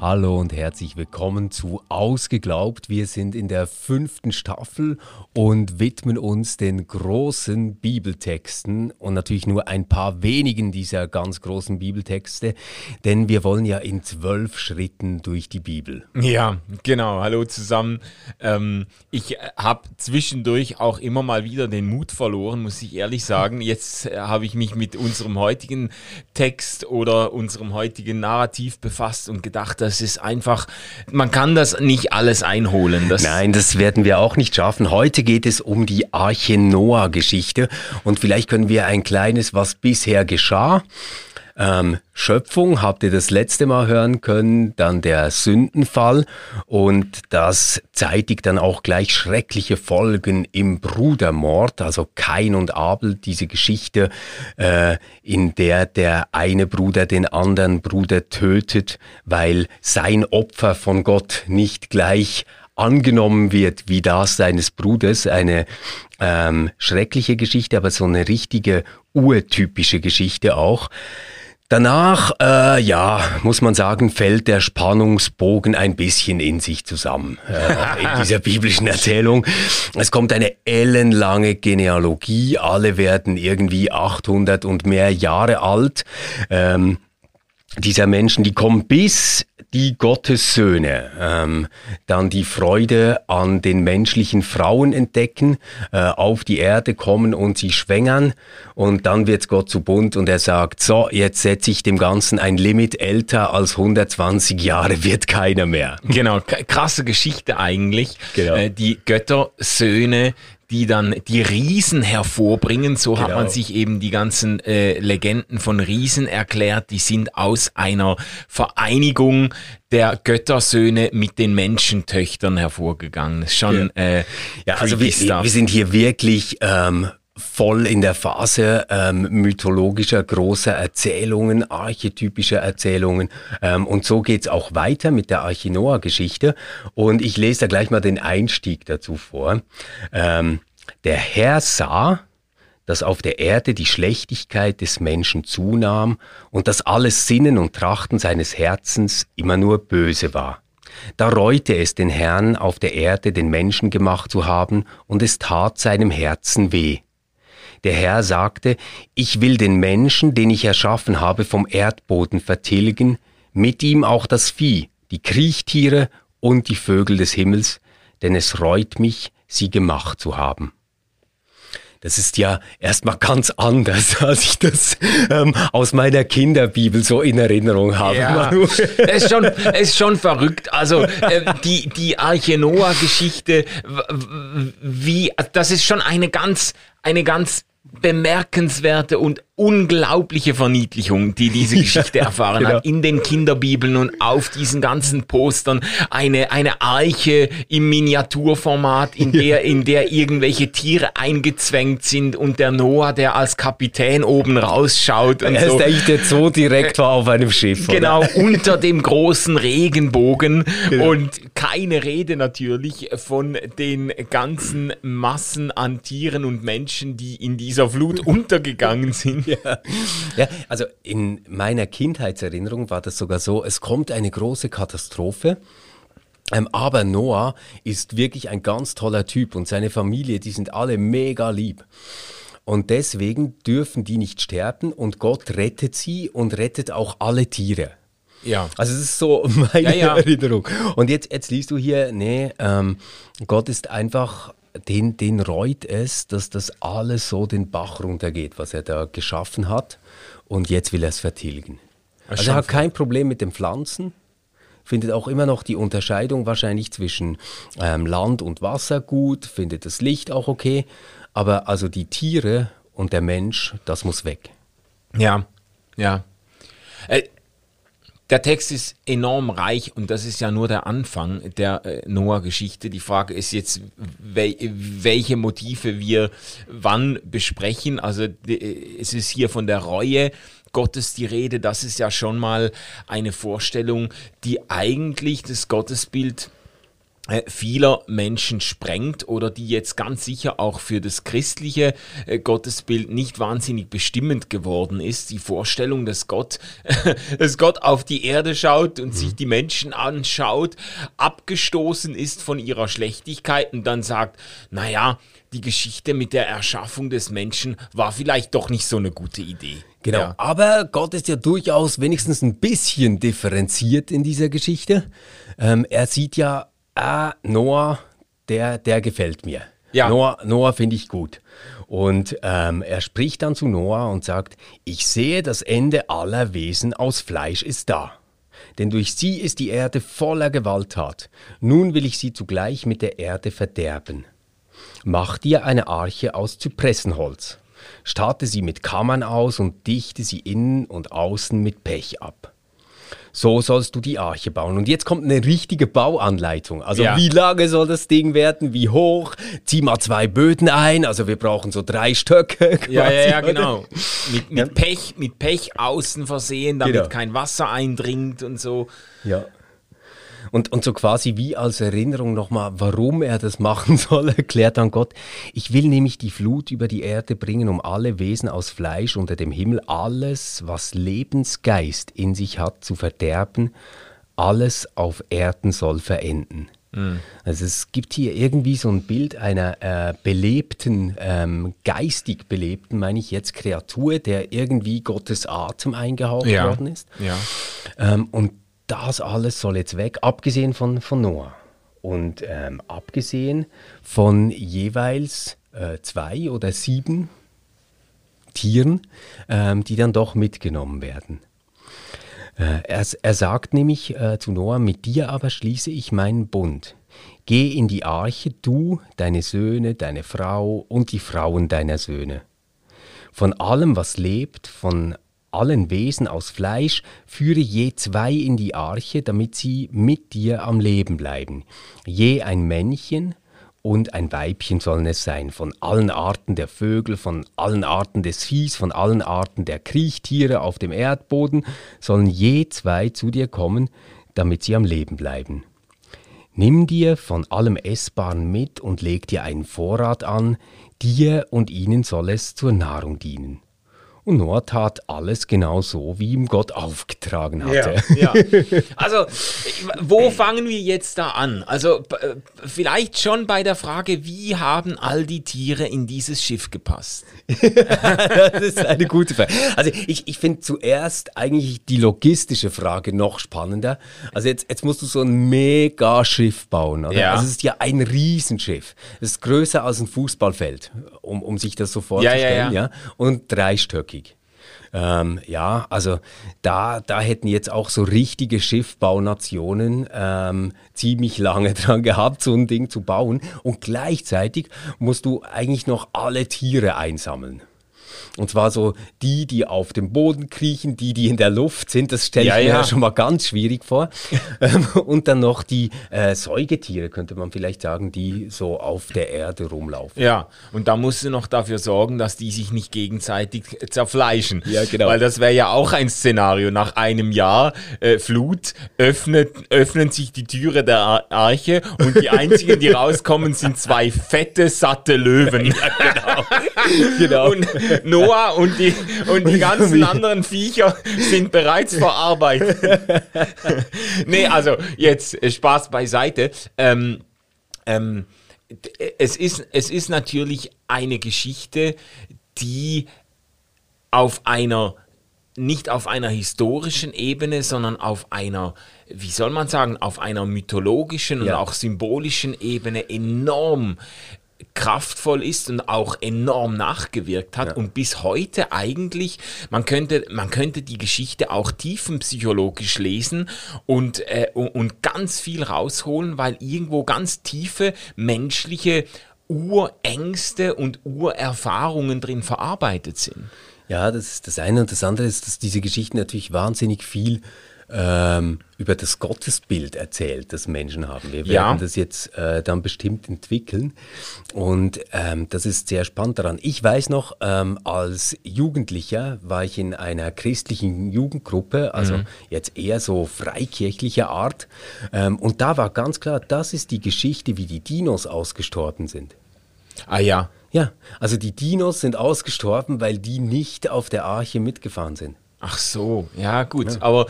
Hallo und herzlich willkommen zu Ausgeglaubt. Wir sind in der fünften Staffel und widmen uns den großen Bibeltexten und natürlich nur ein paar wenigen dieser ganz großen Bibeltexte, denn wir wollen ja in zwölf Schritten durch die Bibel. Ja, genau. Hallo zusammen. Ähm, ich habe zwischendurch auch immer mal wieder den Mut verloren, muss ich ehrlich sagen. Jetzt äh, habe ich mich mit unserem heutigen Text oder unserem heutigen Narrativ befasst und gedacht, das ist einfach, man kann das nicht alles einholen. Das Nein, das werden wir auch nicht schaffen. Heute geht es um die Arche Noah-Geschichte und vielleicht können wir ein kleines, was bisher geschah, ähm, Schöpfung habt ihr das letzte Mal hören können, dann der Sündenfall. Und das zeitigt dann auch gleich schreckliche Folgen im Brudermord, also Kain und Abel, diese Geschichte, äh, in der der eine Bruder den anderen Bruder tötet, weil sein Opfer von Gott nicht gleich angenommen wird wie das seines Bruders, eine ähm, schreckliche Geschichte, aber so eine richtige urtypische Geschichte auch. Danach, äh, ja, muss man sagen, fällt der Spannungsbogen ein bisschen in sich zusammen äh, in dieser biblischen Erzählung. Es kommt eine ellenlange Genealogie, alle werden irgendwie 800 und mehr Jahre alt. Ähm, dieser Menschen, die kommen bis die Gottessöhne, ähm, dann die Freude an den menschlichen Frauen entdecken, äh, auf die Erde kommen und sie schwängern und dann wird Gott zu bunt und er sagt, so, jetzt setze ich dem Ganzen ein Limit, älter als 120 Jahre wird keiner mehr. Genau, krasse Geschichte eigentlich. Genau. Äh, die Göttersöhne, die dann die Riesen hervorbringen. So genau. hat man genau. sich eben die ganzen äh, Legenden von Riesen erklärt. Die sind aus einer Vereinigung der Göttersöhne mit den Menschentöchtern hervorgegangen. Schon ja. Äh, ja, also wir, wir, sind hier wirklich ähm, voll in der Phase ähm, mythologischer großer Erzählungen, archetypischer Erzählungen. Ähm, und so geht's auch weiter mit der Archinoa-Geschichte. Und ich lese da gleich mal den Einstieg dazu vor. Ähm, der Herr sah, dass auf der Erde die Schlechtigkeit des Menschen zunahm und dass alles Sinnen und Trachten seines Herzens immer nur böse war. Da reute es den Herrn, auf der Erde den Menschen gemacht zu haben, und es tat seinem Herzen weh. Der Herr sagte, ich will den Menschen, den ich erschaffen habe, vom Erdboden vertilgen, mit ihm auch das Vieh, die Kriechtiere und die Vögel des Himmels, denn es reut mich, sie gemacht zu haben. Das ist ja erstmal ganz anders, als ich das ähm, aus meiner Kinderbibel so in Erinnerung habe. Ja, es, ist schon, es ist schon verrückt. Also äh, die, die Arche Noah-Geschichte, wie, das ist schon eine ganz, eine ganz bemerkenswerte und unglaubliche Verniedlichung, die diese Geschichte ja, erfahren genau. hat, in den Kinderbibeln und auf diesen ganzen Postern eine, eine Arche im Miniaturformat, in der, ja. in der irgendwelche Tiere eingezwängt sind und der Noah, der als Kapitän oben rausschaut. Und er so. ist echt jetzt so direkt war auf einem Schiff. Genau, oder? unter dem großen Regenbogen genau. und keine Rede natürlich von den ganzen Massen an Tieren und Menschen, die in dieser Flut untergegangen sind. Ja. ja, also in meiner Kindheitserinnerung war das sogar so, es kommt eine große Katastrophe. Ähm, aber Noah ist wirklich ein ganz toller Typ und seine Familie, die sind alle mega lieb. Und deswegen dürfen die nicht sterben und Gott rettet sie und rettet auch alle Tiere. Ja. Also es ist so meine ja, ja. Erinnerung. Und jetzt, jetzt liest du hier, nee, ähm, Gott ist einfach den, den reut es, dass das alles so den Bach runtergeht, was er da geschaffen hat. Und jetzt will er es vertilgen. Also er hat kein Problem mit den Pflanzen, findet auch immer noch die Unterscheidung wahrscheinlich zwischen ähm, Land und Wasser gut, findet das Licht auch okay. Aber also die Tiere und der Mensch, das muss weg. Ja, ja. Äh, der Text ist enorm reich und das ist ja nur der Anfang der äh, Noah-Geschichte. Die Frage ist jetzt, wel welche Motive wir wann besprechen. Also es ist hier von der Reue Gottes die Rede. Das ist ja schon mal eine Vorstellung, die eigentlich das Gottesbild äh, vieler Menschen sprengt oder die jetzt ganz sicher auch für das christliche äh, Gottesbild nicht wahnsinnig bestimmend geworden ist. Die Vorstellung, dass Gott, dass Gott auf die Erde schaut und mhm. sich die Menschen anschaut, abgestoßen ist von ihrer Schlechtigkeit und dann sagt, naja, die Geschichte mit der Erschaffung des Menschen war vielleicht doch nicht so eine gute Idee. Genau, ja. aber Gott ist ja durchaus wenigstens ein bisschen differenziert in dieser Geschichte. Ähm, er sieht ja ah, Noah, der, der gefällt mir. Ja. Noah, Noah finde ich gut. Und ähm, er spricht dann zu Noah und sagt, ich sehe, das Ende aller Wesen aus Fleisch ist da. Denn durch sie ist die Erde voller Gewalttat. Nun will ich sie zugleich mit der Erde verderben. Mach dir eine Arche aus Zypressenholz. Starte sie mit Kammern aus und dichte sie innen und außen mit Pech ab so sollst du die Arche bauen. Und jetzt kommt eine richtige Bauanleitung. Also ja. wie lange soll das Ding werden, wie hoch, zieh mal zwei Böden ein, also wir brauchen so drei Stöcke. Quasi, ja, ja, ja, genau. Mit, mit, Pech, mit Pech außen versehen, damit genau. kein Wasser eindringt und so. Ja. Und, und so quasi wie als Erinnerung nochmal, warum er das machen soll, erklärt dann Gott, ich will nämlich die Flut über die Erde bringen, um alle Wesen aus Fleisch unter dem Himmel, alles, was Lebensgeist in sich hat, zu verderben, alles auf Erden soll verenden. Mhm. Also es gibt hier irgendwie so ein Bild einer äh, belebten, ähm, geistig belebten, meine ich jetzt, Kreatur, der irgendwie Gottes Atem eingehaucht ja. worden ist. Ja. Ähm, und das alles soll jetzt weg, abgesehen von, von Noah. Und ähm, abgesehen von jeweils äh, zwei oder sieben Tieren, ähm, die dann doch mitgenommen werden. Äh, er, er, sagt nämlich äh, zu Noah, mit dir aber schließe ich meinen Bund. Geh in die Arche, du, deine Söhne, deine Frau und die Frauen deiner Söhne. Von allem, was lebt, von allen Wesen aus Fleisch, führe je zwei in die Arche, damit sie mit dir am Leben bleiben. Je ein Männchen und ein Weibchen sollen es sein, von allen Arten der Vögel, von allen Arten des Viehs, von allen Arten der Kriechtiere auf dem Erdboden, sollen je zwei zu dir kommen, damit sie am Leben bleiben. Nimm dir von allem Essbaren mit und leg dir einen Vorrat an, dir und ihnen soll es zur Nahrung dienen. Und Noah tat alles genau so, wie ihm Gott aufgetragen hatte. Ja, ja. Also, wo fangen wir jetzt da an? Also, vielleicht schon bei der Frage, wie haben all die Tiere in dieses Schiff gepasst? das ist eine gute Frage. Also, ich, ich finde zuerst eigentlich die logistische Frage noch spannender. Also, jetzt, jetzt musst du so ein Mega-Schiff bauen. Oder? Ja. Also, es ist ja ein Riesenschiff. Es ist größer als ein Fußballfeld, um, um sich das so vorzustellen. Ja, ja, ja. ja? Und dreistöckig. Ähm, ja, also da, da hätten jetzt auch so richtige Schiffbaunationen ähm, ziemlich lange dran gehabt, so ein Ding zu bauen. Und gleichzeitig musst du eigentlich noch alle Tiere einsammeln. Und zwar so die, die auf dem Boden kriechen, die, die in der Luft sind. Das stelle ich ja, mir ja. schon mal ganz schwierig vor. Ähm, und dann noch die äh, Säugetiere, könnte man vielleicht sagen, die so auf der Erde rumlaufen. Ja, und da musst du noch dafür sorgen, dass die sich nicht gegenseitig zerfleischen. Ja, genau. Weil das wäre ja auch ein Szenario. Nach einem Jahr äh, Flut öffnet, öffnen sich die Türe der Arche und die einzigen, die rauskommen, sind zwei fette, satte Löwen. Ja, genau. genau. Und Noah und die, und die ganzen anderen Viecher sind bereits verarbeitet. nee, also jetzt äh, Spaß beiseite. Ähm, ähm, es, ist, es ist natürlich eine Geschichte, die auf einer nicht auf einer historischen Ebene, sondern auf einer, wie soll man sagen, auf einer mythologischen ja. und auch symbolischen Ebene enorm kraftvoll ist und auch enorm nachgewirkt hat ja. und bis heute eigentlich, man könnte, man könnte die Geschichte auch tiefenpsychologisch lesen und, äh, und ganz viel rausholen, weil irgendwo ganz tiefe menschliche Urängste und Urerfahrungen drin verarbeitet sind. Ja, das ist das eine und das andere ist, dass diese Geschichten natürlich wahnsinnig viel ähm, über das Gottesbild erzählt, das Menschen haben. Wir Ja. werden das jetzt äh, dann bestimmt entwickeln. Und ähm, das ist sehr spannend daran. Ich weiß noch, ähm, als Jugendlicher war ich in einer christlichen Jugendgruppe, also Mhm. jetzt eher so freikirchlicher Art. Ähm, und da war ganz klar, das ist die Geschichte, wie die Dinos ausgestorben sind. Ah ja. Ja, also die Dinos sind ausgestorben, weil die nicht auf der Arche mitgefahren sind. Ach so, ja gut, aber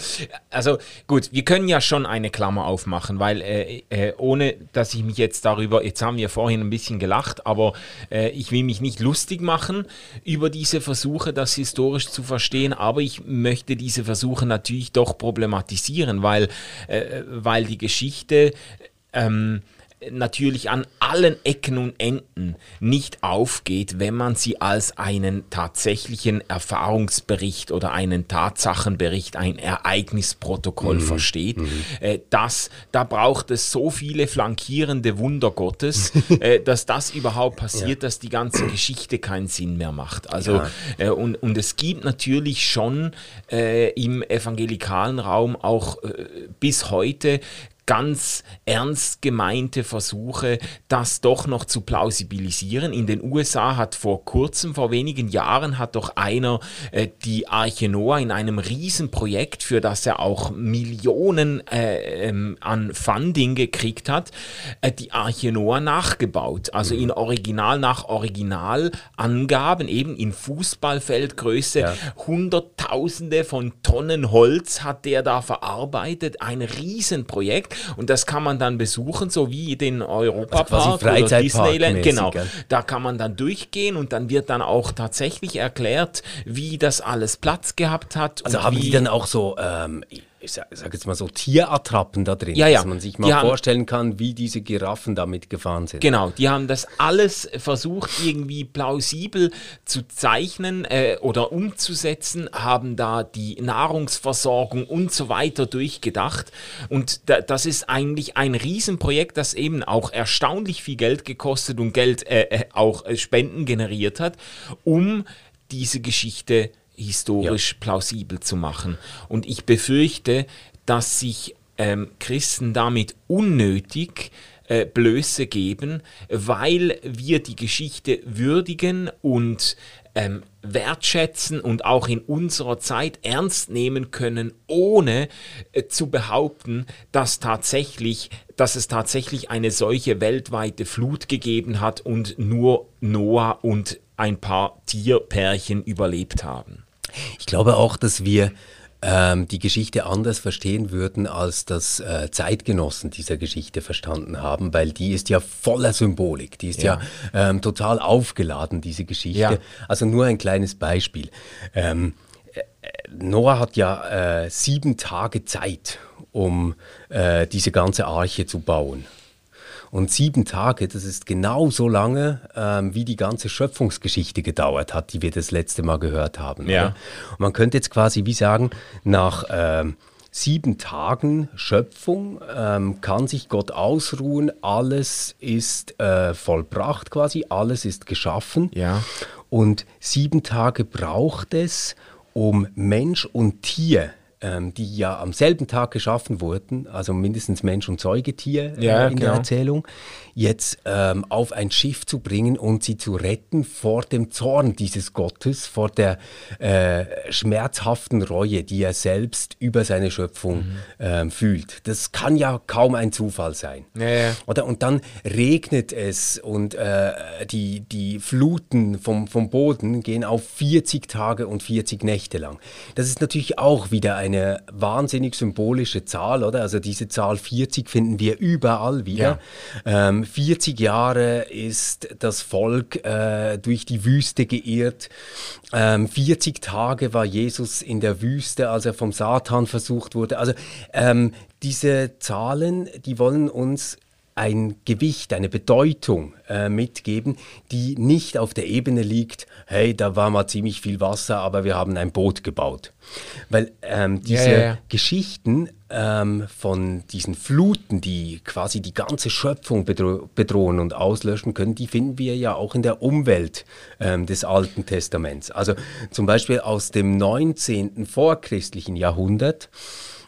also gut, wir können ja schon eine Klammer aufmachen, weil äh, äh, ohne dass ich mich jetzt darüber, jetzt haben wir vorhin ein bisschen gelacht, aber äh, ich will mich nicht lustig machen über diese Versuche, das historisch zu verstehen, aber ich möchte diese Versuche natürlich doch problematisieren, weil, äh, weil die Geschichte ähm, natürlich an allen Ecken und Enden nicht aufgeht, wenn man sie als einen tatsächlichen Erfahrungsbericht oder einen Tatsachenbericht, ein Ereignisprotokoll versteht. Äh, das, da braucht es so viele flankierende Wunder Gottes, äh, dass das überhaupt passiert, dass die ganze Geschichte keinen Sinn mehr macht. Also äh, und, und es gibt natürlich schon äh, im evangelikalen Raum auch äh, bis heute ganz ernst gemeinte Versuche, das doch noch zu plausibilisieren. In den USA hat vor kurzem, vor wenigen Jahren, hat doch einer äh, die Arche Noah in einem Riesenprojekt, für das er auch Millionen äh, ähm, an Funding gekriegt hat, äh, die Arche Noah nachgebaut. Also in Original nach Originalangaben, eben in Fußballfeldgröße, Ja. Hunderttausende von Tonnen Holz hat der da verarbeitet. Ein Riesenprojekt. Und das kann man dann besuchen, so wie den Europapark Also oder Disneyland. Genau. Da kann man dann durchgehen und dann wird dann auch tatsächlich erklärt, wie das alles Platz gehabt hat. Also haben die dann auch so, ähm, ich sag, sag jetzt mal so Tierattrappen da drin, Ja, ja. dass man sich mal haben- vorstellen kann, wie diese Giraffen damit gefahren sind. Genau, die haben das alles versucht irgendwie plausibel zu zeichnen äh, oder umzusetzen, haben da die Nahrungsversorgung und so weiter durchgedacht. Und da, das ist eigentlich ein Riesenprojekt, das eben auch erstaunlich viel Geld gekostet und Geld äh, äh, auch äh, Spenden generiert hat, um diese Geschichte historisch plausibel zu machen. Und ich befürchte, dass sich ähm, Christen damit unnötig äh, Blöße geben, weil wir die Geschichte würdigen und ähm, wertschätzen und auch in unserer Zeit ernst nehmen können, ohne äh, zu behaupten, dass tatsächlich, dass es tatsächlich eine solche weltweite Flut gegeben hat und nur Noah und ein paar Tierpärchen überlebt haben. Ich glaube auch, dass wir ähm, die Geschichte anders verstehen würden, als das äh, Zeitgenossen dieser Geschichte verstanden haben, weil die ist ja voller Symbolik, die ist ja, ähm, total aufgeladen, diese Geschichte. Ja. Also nur ein kleines Beispiel. Ähm, äh, Noah hat ja äh, sieben Tage Zeit, um äh, diese ganze Arche zu bauen. Und sieben Tage, das ist genau so lange, ähm, wie die ganze Schöpfungsgeschichte gedauert hat, die wir das letzte Mal gehört haben. Ja. Oder? Und man könnte jetzt quasi wie sagen, nach ähm, sieben Tagen Schöpfung ähm, kann sich Gott ausruhen, alles ist äh, vollbracht quasi, alles ist geschaffen. Ja. Und sieben Tage braucht es, um Mensch und Tier, ähm, die ja am selben Tag geschaffen wurden, also mindestens Mensch und Säugetier äh, Ja, in der genau. Erzählung, jetzt ähm, auf ein Schiff zu bringen und sie zu retten vor dem Zorn dieses Gottes, vor der äh, schmerzhaften Reue, die er selbst über seine Schöpfung Mhm. ähm, fühlt. Das kann ja kaum ein Zufall sein. Ja, ja. Oder, und dann regnet es und äh, die, die Fluten vom, vom Boden gehen auf 40 Tage und 40 Nächte lang. Das ist natürlich auch wieder eine wahnsinnig symbolische Zahl, oder? Also diese Zahl 40 finden wir überall wieder. Ähm, 40 Jahre ist das Volk äh, durch die Wüste geirrt. Ähm, 40 Tage war Jesus in der Wüste, als er vom Satan versucht wurde. Also ähm, diese Zahlen, die wollen uns ein Gewicht, eine Bedeutung äh, mitgeben, die nicht auf der Ebene liegt, hey, da war mal ziemlich viel Wasser, aber wir haben ein Boot gebaut. Weil ähm, diese ja, ja. Geschichten ähm, von diesen Fluten, die quasi die ganze Schöpfung bedro bedrohen und auslöschen können, die finden wir ja auch in der Umwelt ähm, des Alten Testaments. Also zum Beispiel aus dem 19. vorchristlichen Jahrhundert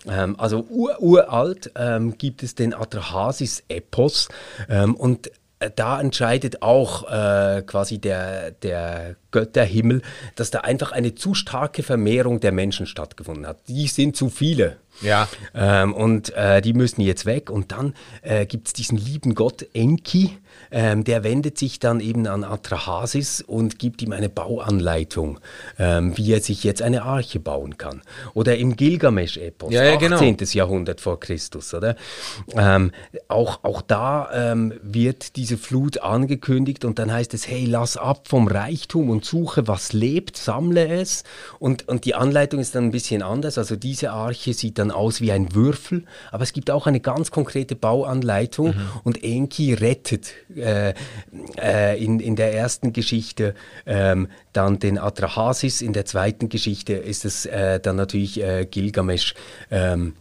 Ähm, also ur uralt ähm, gibt es den Atrahasis-Epos ähm, und äh, da entscheidet auch äh, quasi der, der Götterhimmel, dass da einfach eine zu starke Vermehrung der Menschen stattgefunden hat. Die sind zu viele. Ja. Ähm, und äh, die müssen jetzt weg. Und dann äh, gibt es diesen lieben Gott Enki, ähm, der wendet sich dann eben an Atrahasis und gibt ihm eine Bauanleitung, ähm, wie er sich jetzt eine Arche bauen kann. Oder im Gilgamesch-Epos, ja, ja, 18. genau. Jahrhundert vor Christus, oder? Ähm, auch, auch da ähm, wird diese Flut angekündigt und dann heißt es, hey, lass ab vom Reichtum und suche, was lebt, sammle es. Und, und die Anleitung ist dann ein bisschen anders. Also diese Arche sieht dann aus wie ein Würfel, aber es gibt auch eine ganz konkrete Bauanleitung mhm. und Enki rettet äh, äh, in, in der ersten Geschichte ähm, dann den Atrahasis, in der zweiten Geschichte ist es äh, dann natürlich äh, Gilgamesch. Ähm,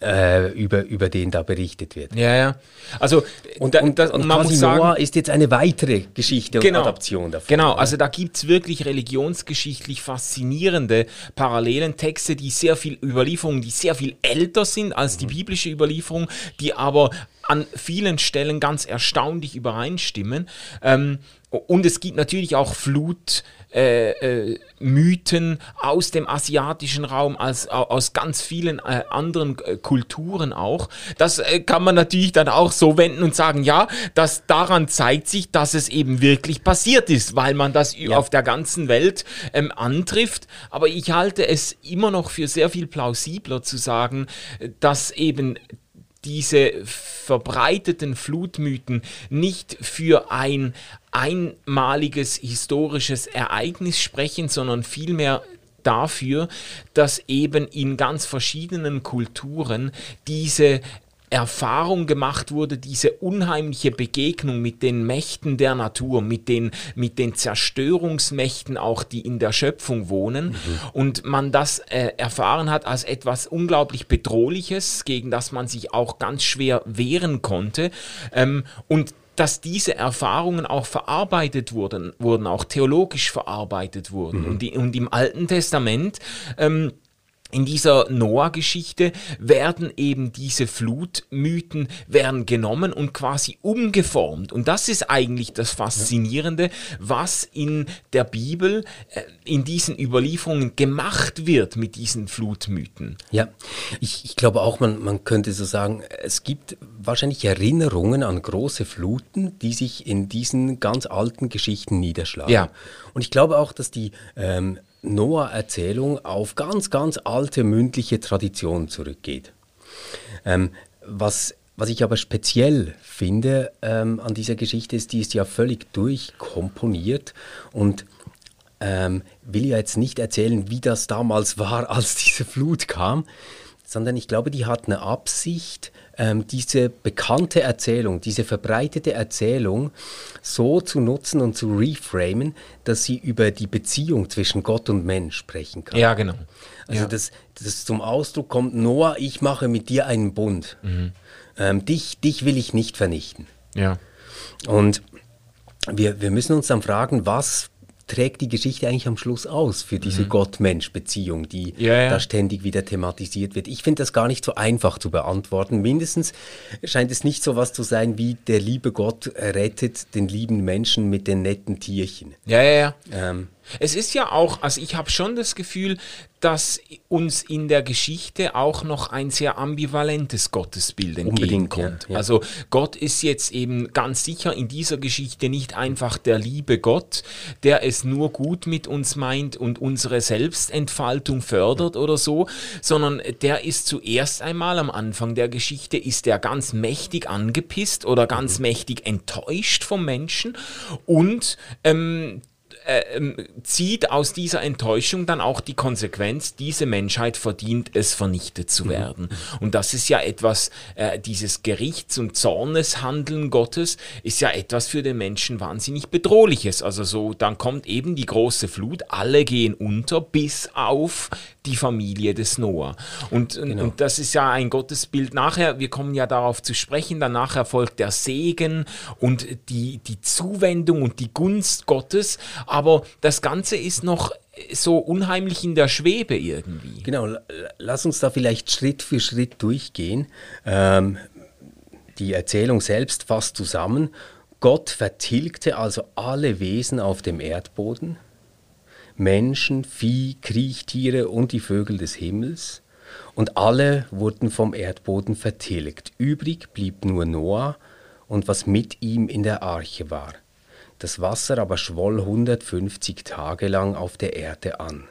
äh, über, über den da berichtet wird. Ja, ja. Also, und, da, und, das, und man muss sagen, Noah ist jetzt eine weitere Geschichte genau, und Adaption davon. Genau, also da gibt es wirklich religionsgeschichtlich faszinierende Parallelen, Texte, die sehr viel Überlieferungen, die sehr viel älter sind als die mhm. biblische Überlieferung, die aber an vielen Stellen ganz erstaunlich übereinstimmen. Ähm, und es gibt natürlich auch Flutmythen äh, äh, aus dem asiatischen Raum, als, aus ganz vielen äh, anderen äh, Kulturen auch. Das äh, kann man natürlich dann auch so wenden und sagen, ja, das daran zeigt sich, dass es eben wirklich passiert ist, weil man das ja. auf der ganzen Welt ähm, antrifft. Aber ich halte es immer noch für sehr viel plausibler zu sagen, dass eben diese verbreiteten Flutmythen nicht für ein einmaliges historisches Ereignis sprechen, sondern vielmehr dafür, dass eben in ganz verschiedenen Kulturen diese Erfahrung gemacht wurde, diese unheimliche Begegnung mit den Mächten der Natur, mit den, mit den Zerstörungsmächten auch, die in der Schöpfung wohnen. Mhm. Und man das äh, erfahren hat als etwas unglaublich Bedrohliches, gegen das man sich auch ganz schwer wehren konnte. Ähm, und dass diese Erfahrungen auch verarbeitet wurden, wurden auch theologisch verarbeitet wurden. Mhm. Und, die, und, im Alten Testament ähm, in dieser Noah-Geschichte werden eben diese Flutmythen werden genommen und quasi umgeformt. Und das ist eigentlich das Faszinierende, was in der Bibel, äh, in diesen Überlieferungen gemacht wird mit diesen Flutmythen. Ja, ich, ich glaube auch, man, man könnte so sagen, es gibt wahrscheinlich Erinnerungen an große Fluten, die sich in diesen ganz alten Geschichten niederschlagen. Ja. Und ich glaube auch, dass die ähm, Noah-Erzählung auf ganz, ganz alte mündliche Traditionen zurückgeht. Ähm, was, was ich aber speziell finde ähm, an dieser Geschichte ist, die ist ja völlig durchkomponiert und ähm, will ja jetzt nicht erzählen, wie das damals war, als diese Flut kam, sondern ich glaube, die hat eine Absicht, ähm, diese bekannte Erzählung, diese verbreitete Erzählung so zu nutzen und zu reframen, dass sie über die Beziehung zwischen Gott und Mensch sprechen kann. Ja, genau. Also, ja. dass, dass zum Ausdruck kommt, Noah, ich mache mit dir einen Bund. Mhm. Ähm, dich, dich will ich nicht vernichten. Ja. Und wir, wir müssen uns dann fragen, was trägt die Geschichte eigentlich am Schluss aus für diese mhm. Gott-Mensch-Beziehung, die ja, ja. da ständig wieder thematisiert wird? Ich finde das gar nicht so einfach zu beantworten. Mindestens scheint es nicht so was zu sein wie der liebe Gott rettet den lieben Menschen mit den netten Tierchen. Ja, ja, ja. Ähm, es ist ja auch, also ich habe schon das Gefühl, dass uns in der Geschichte auch noch ein sehr ambivalentes Gottesbild entgegenkommt. Ja, ja. Also Gott ist jetzt eben ganz sicher in dieser Geschichte nicht einfach der liebe Gott, der es nur gut mit uns meint und unsere Selbstentfaltung fördert oder so, sondern der ist zuerst einmal am Anfang der Geschichte, ist der ganz mächtig angepisst oder ganz mhm. mächtig enttäuscht vom Menschen und ähm, äh, ähm, zieht aus dieser Enttäuschung dann auch die Konsequenz, diese Menschheit verdient es, vernichtet zu mhm. werden. Mhm. Und das ist ja etwas, äh, dieses Gerichts- und Zorneshandeln Gottes ist ja etwas für den Menschen wahnsinnig bedrohliches. Also so, dann kommt eben die große Flut, alle gehen unter, bis auf die Familie des Noah. Und, genau. und das ist ja ein Gottesbild nachher, wir kommen ja darauf zu sprechen, dann nachher folgt der Segen und die, die Zuwendung und die Gunst Gottes, aber das Ganze ist noch so unheimlich in der Schwebe irgendwie. Genau, lass uns da vielleicht Schritt für Schritt durchgehen. Ähm, die Erzählung selbst fasst zusammen. Gott vertilgte also alle Wesen auf dem Erdboden, Menschen, Vieh, Kriechtiere und die Vögel des Himmels, und alle wurden vom Erdboden vertilgt. Übrig blieb nur Noah und was mit ihm in der Arche war. Das Wasser aber schwoll 150 Tage lang auf der Erde an.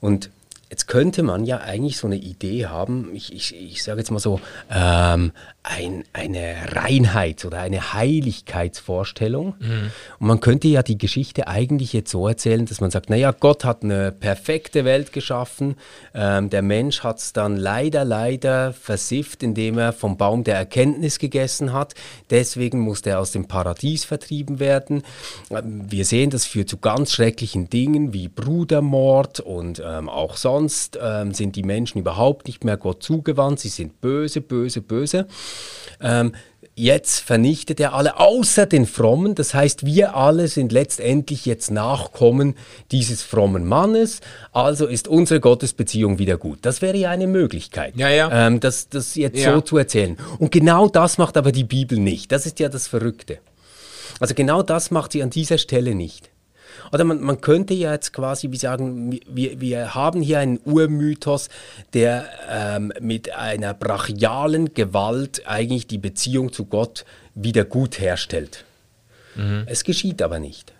Und Jetzt könnte man ja eigentlich so eine Idee haben, ich, ich, ich sage jetzt mal so, ähm, ein, eine Reinheit oder eine Heiligkeitsvorstellung. Mhm. Und man könnte ja die Geschichte eigentlich jetzt so erzählen, dass man sagt, naja, Gott hat eine perfekte Welt geschaffen, ähm, der Mensch hat es dann leider, leider versifft, indem er vom Baum der Erkenntnis gegessen hat. Deswegen musste er aus dem Paradies vertrieben werden. Ähm, wir sehen, das führt zu ganz schrecklichen Dingen wie Brudermord und ähm, auch sonst sonst ähm, sind die Menschen überhaupt nicht mehr Gott zugewandt, sie sind böse, böse, böse. Ähm, jetzt vernichtet er alle, außer den Frommen. Das heißt, wir alle sind letztendlich jetzt Nachkommen dieses frommen Mannes. Also ist unsere Gottesbeziehung wieder gut. Das wäre ja eine Möglichkeit, ja, ja. Ähm, das, das jetzt ja. so zu erzählen. Und genau das macht aber die Bibel nicht. Das ist ja das Verrückte. Also genau das macht sie an dieser Stelle nicht. Oder man, man könnte ja jetzt quasi wie sagen, wir, wir haben hier einen Urmythos, der ähm, mit einer brachialen Gewalt eigentlich die Beziehung zu Gott wieder gut herstellt. Mhm. Es geschieht aber nicht.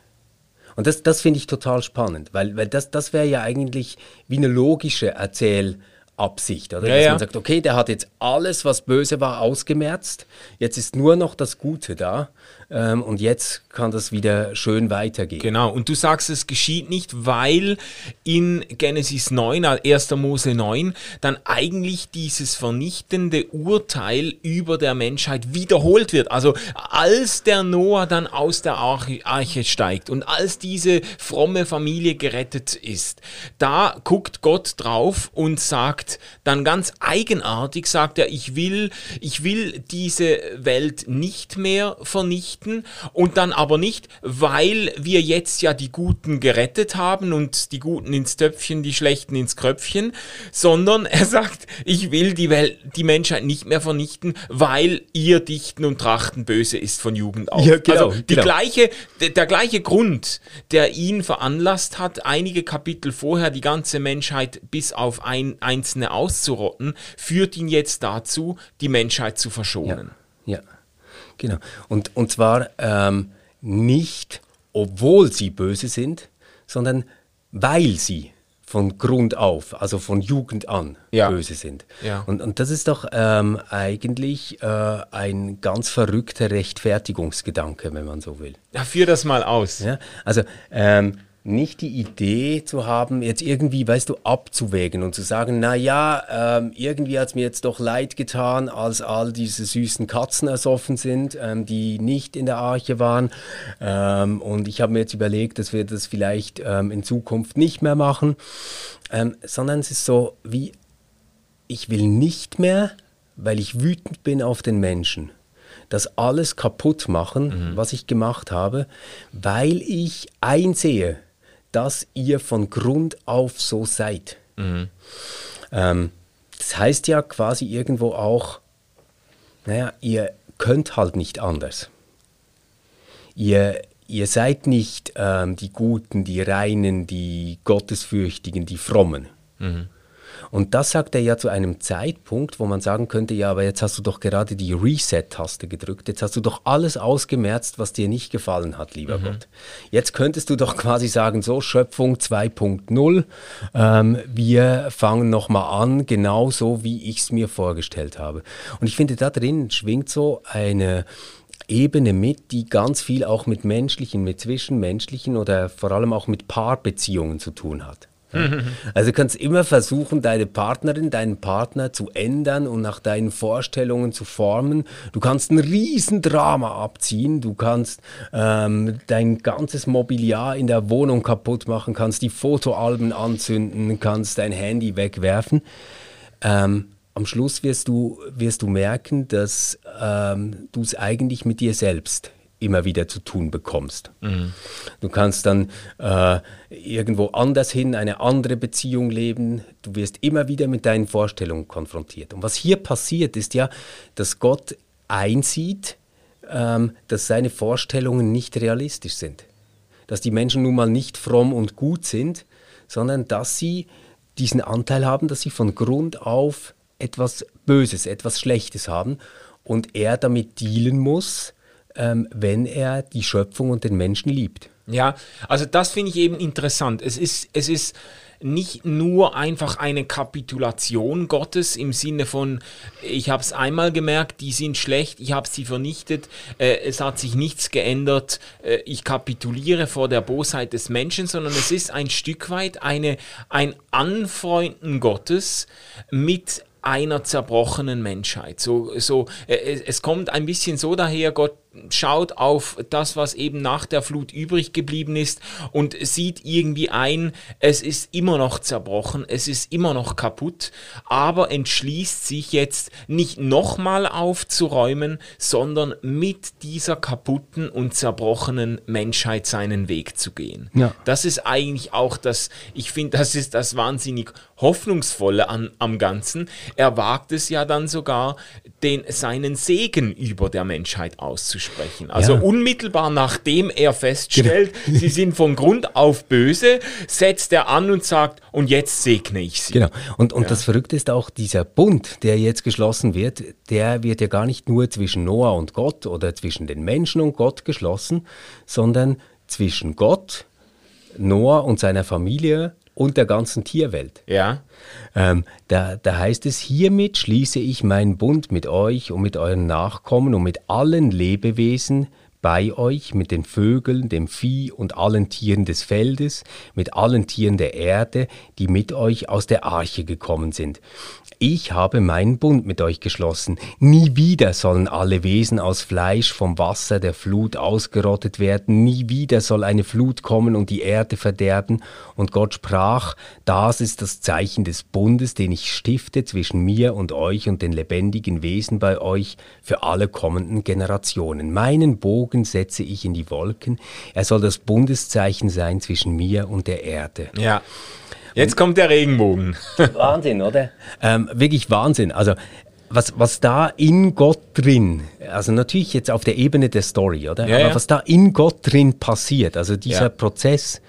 Und das, das finde ich total spannend, weil, weil das, das wäre ja eigentlich wie eine logische Erzählabsicht, oder? Ja, Dass ja. man sagt, okay, der hat jetzt alles, was böse war, ausgemerzt, jetzt ist nur noch das Gute da ähm, und jetzt kann das wieder schön weitergehen. Genau, und du sagst, es geschieht nicht, weil in Genesis 9, 1. Äh, Mose 9, dann eigentlich dieses vernichtende Urteil über der Menschheit wiederholt wird. Also als der Noah dann aus der Arche steigt und als diese fromme Familie gerettet ist, da guckt Gott drauf und sagt dann ganz eigenartig, sagt er, ich will, ich will diese Welt nicht mehr vernichten und dann aber nicht, weil wir jetzt ja die Guten gerettet haben und die Guten ins Töpfchen, die Schlechten ins Kröpfchen, sondern er sagt, ich will die Welt, die Menschheit nicht mehr vernichten, weil ihr Dichten und Trachten böse ist von Jugend auf. Ja, genau, also die genau. gleiche, der, der gleiche Grund, der ihn veranlasst hat, einige Kapitel vorher die ganze Menschheit bis auf ein einzelne auszurotten, führt ihn jetzt dazu, die Menschheit zu verschonen. Ja, ja. Genau. Und, und zwar ähm, nicht, obwohl sie böse sind, sondern weil sie von Grund auf, also von Jugend an, Ja. böse sind. Ja. Und, und das ist doch ähm, eigentlich äh, ein ganz verrückter Rechtfertigungsgedanke, wenn man so will. Ja, führ das mal aus. Ja? Also ähm, nicht die Idee zu haben, jetzt irgendwie, weißt du, abzuwägen und zu sagen, na ja, ähm, irgendwie hat es mir jetzt doch leid getan, als all diese süßen Katzen ersoffen sind, ähm, die nicht in der Arche waren. Ähm, und ich habe mir jetzt überlegt, dass wir das vielleicht ähm, in Zukunft nicht mehr machen, ähm, sondern es ist so wie, ich will nicht mehr, weil ich wütend bin auf den Menschen, das alles kaputt machen, was ich gemacht habe, weil ich einsehe, dass ihr von Grund auf so seid. Ähm, das heißt ja quasi irgendwo auch, naja, ihr könnt halt nicht anders. Ihr, ihr seid nicht ähm, die Guten, die Reinen, die Gottesfürchtigen, die Frommen. Und das sagt er ja zu einem Zeitpunkt, wo man sagen könnte, ja, aber jetzt hast du doch gerade die Reset-Taste gedrückt, jetzt hast du doch alles ausgemerzt, was dir nicht gefallen hat, lieber Gott. Jetzt könntest du doch quasi sagen, so Schöpfung 2.0, ähm, wir fangen nochmal an, genauso wie ich es mir vorgestellt habe. Und ich finde, da drin schwingt so eine Ebene mit, die ganz viel auch mit menschlichen, mit zwischenmenschlichen oder vor allem auch mit Paarbeziehungen zu tun hat. Also du kannst immer versuchen, deine Partnerin, deinen Partner zu ändern und nach deinen Vorstellungen zu formen. Du kannst ein Riesendrama abziehen, du kannst ähm, dein ganzes Mobiliar in der Wohnung kaputt machen, kannst die Fotoalben anzünden, kannst dein Handy wegwerfen. Ähm, am Schluss wirst du, wirst du merken, dass ähm, du es eigentlich mit dir selbst immer wieder zu tun bekommst. Mhm. Du kannst dann äh, irgendwo anders hin eine andere Beziehung leben. Du wirst immer wieder mit deinen Vorstellungen konfrontiert. Und was hier passiert, ist ja, dass Gott einsieht, ähm, dass seine Vorstellungen nicht realistisch sind. Dass die Menschen nun mal nicht fromm und gut sind, sondern dass sie diesen Anteil haben, dass sie von Grund auf etwas Böses, etwas Schlechtes haben und er damit dealen muss, ähm, wenn er die Schöpfung und den Menschen liebt. Ja, also das finde ich eben interessant. Es ist, es ist nicht nur einfach eine Kapitulation Gottes im Sinne von, ich habe es einmal gemerkt, die sind schlecht, ich habe sie vernichtet, äh, es hat sich nichts geändert, äh, ich kapituliere vor der Bosheit des Menschen, sondern es ist ein Stück weit eine, ein Anfreunden Gottes mit einer zerbrochenen Menschheit. So, so, äh, es kommt ein bisschen so daher, Gott schaut auf das, was eben nach der Flut übrig geblieben ist und sieht irgendwie ein, es ist immer noch zerbrochen, es ist immer noch kaputt, aber entschließt sich jetzt nicht nochmal aufzuräumen, sondern mit dieser kaputten und zerbrochenen Menschheit seinen Weg zu gehen. Ja. Das ist eigentlich auch das, ich finde, das ist das wahnsinnig hoffnungsvolle an, am Ganzen. Er wagt es ja dann sogar, den, seinen Segen über der Menschheit auszusprechen sprechen. Also ja. unmittelbar nachdem er feststellt, genau. sie sind von Grund auf böse, setzt er an und sagt, und jetzt segne ich sie. Genau. Und, und ja. das Verrückte ist auch, dieser Bund, der jetzt geschlossen wird, der wird ja gar nicht nur zwischen Noah und Gott oder zwischen den Menschen und Gott geschlossen, sondern zwischen Gott, Noah und seiner Familie und der ganzen Tierwelt. Ja. Ähm, da, da heißt es, hiermit schließe ich meinen Bund mit euch und mit euren Nachkommen und mit allen Lebewesen, bei euch mit den Vögeln, dem Vieh und allen Tieren des Feldes, mit allen Tieren der Erde, die mit euch aus der Arche gekommen sind ich habe meinen Bund mit euch geschlossen. Nie wieder sollen alle Wesen aus Fleisch vom Wasser der Flut ausgerottet werden. Nie wieder soll eine Flut kommen und die Erde verderben. Und Gott sprach, das ist das Zeichen des Bundes, den ich stifte zwischen mir und euch und den lebendigen Wesen bei euch für alle kommenden Generationen. Meinen Bogen setze ich in die Wolken. Er soll das Bundeszeichen sein zwischen mir und der Erde. Ja. Jetzt kommt der Regenbogen. Wahnsinn, oder? Ähm, wirklich Wahnsinn. Also was, was da in Gott drin, also natürlich jetzt auf der Ebene der Story, oder? Ja, Aber ja. was da in Gott drin passiert, also dieser ja. Prozess,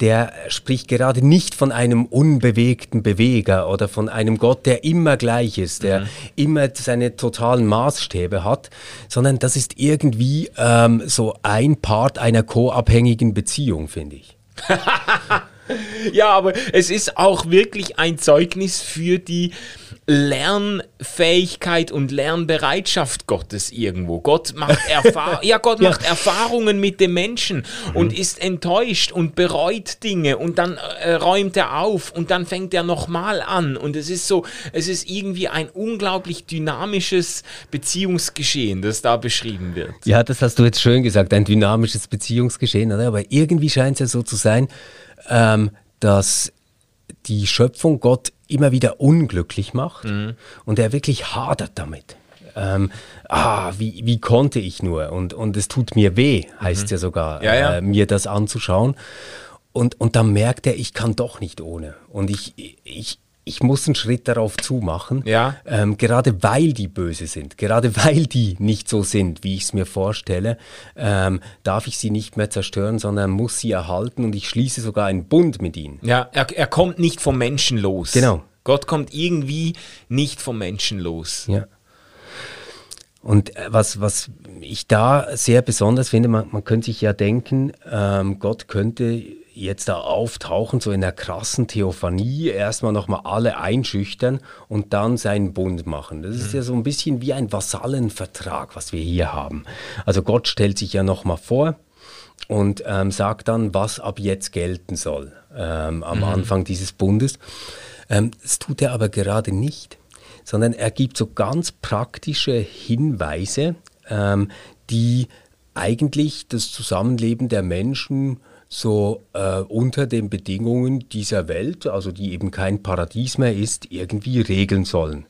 der spricht gerade nicht von einem unbewegten Beweger oder von einem Gott, der immer gleich ist, der mhm. immer seine totalen Maßstäbe hat, sondern das ist irgendwie ähm, so ein Part einer co-abhängigen Beziehung, finde ich. ja, aber es ist auch wirklich ein Zeugnis für die Lernfähigkeit und Lernbereitschaft Gottes irgendwo. Gott macht, Erfahr ja, Gott ja. macht Erfahrungen mit dem Menschen mhm. und ist enttäuscht und bereut Dinge und dann äh, räumt er auf und dann fängt er nochmal an. Und es ist so, es ist irgendwie ein unglaublich dynamisches Beziehungsgeschehen, das da beschrieben wird. Ja, das hast du jetzt schön gesagt, ein dynamisches Beziehungsgeschehen, oder? aber irgendwie scheint es ja so zu sein, ähm, dass die Schöpfung Gott immer wieder unglücklich macht mhm. und er wirklich hadert damit. Ähm, ah, wie, wie konnte ich nur? Und, und es tut mir weh, heißt mhm. ja sogar, ja, ja. Äh, mir das anzuschauen. Und, und dann merkt er, ich kann doch nicht ohne. Und ich, ich, ich muss einen Schritt darauf zumachen, ja. ähm, gerade weil die böse sind, gerade weil die nicht so sind, wie ich es mir vorstelle, ähm, darf ich sie nicht mehr zerstören, sondern muss sie erhalten und ich schließe sogar einen Bund mit ihnen. Ja, er, er kommt nicht vom Menschen los. Genau. Gott kommt irgendwie nicht vom Menschen los. Ja. Und äh, was, was ich da sehr besonders finde, man, man könnte sich ja denken, ähm, Gott könnte jetzt da auftauchen, so in der krassen Theophanie, erstmal nochmal alle einschüchtern und dann seinen Bund machen. Das ist mhm. ja so ein bisschen wie ein Vasallenvertrag, was wir hier haben. Also Gott stellt sich ja nochmal vor und ähm, sagt dann, was ab jetzt gelten soll ähm, am mhm. Anfang dieses Bundes. Ähm, das tut er aber gerade nicht, sondern er gibt so ganz praktische Hinweise, ähm, die eigentlich das Zusammenleben der Menschen so äh, unter den Bedingungen dieser Welt, also die eben kein Paradies mehr ist, irgendwie regeln sollen.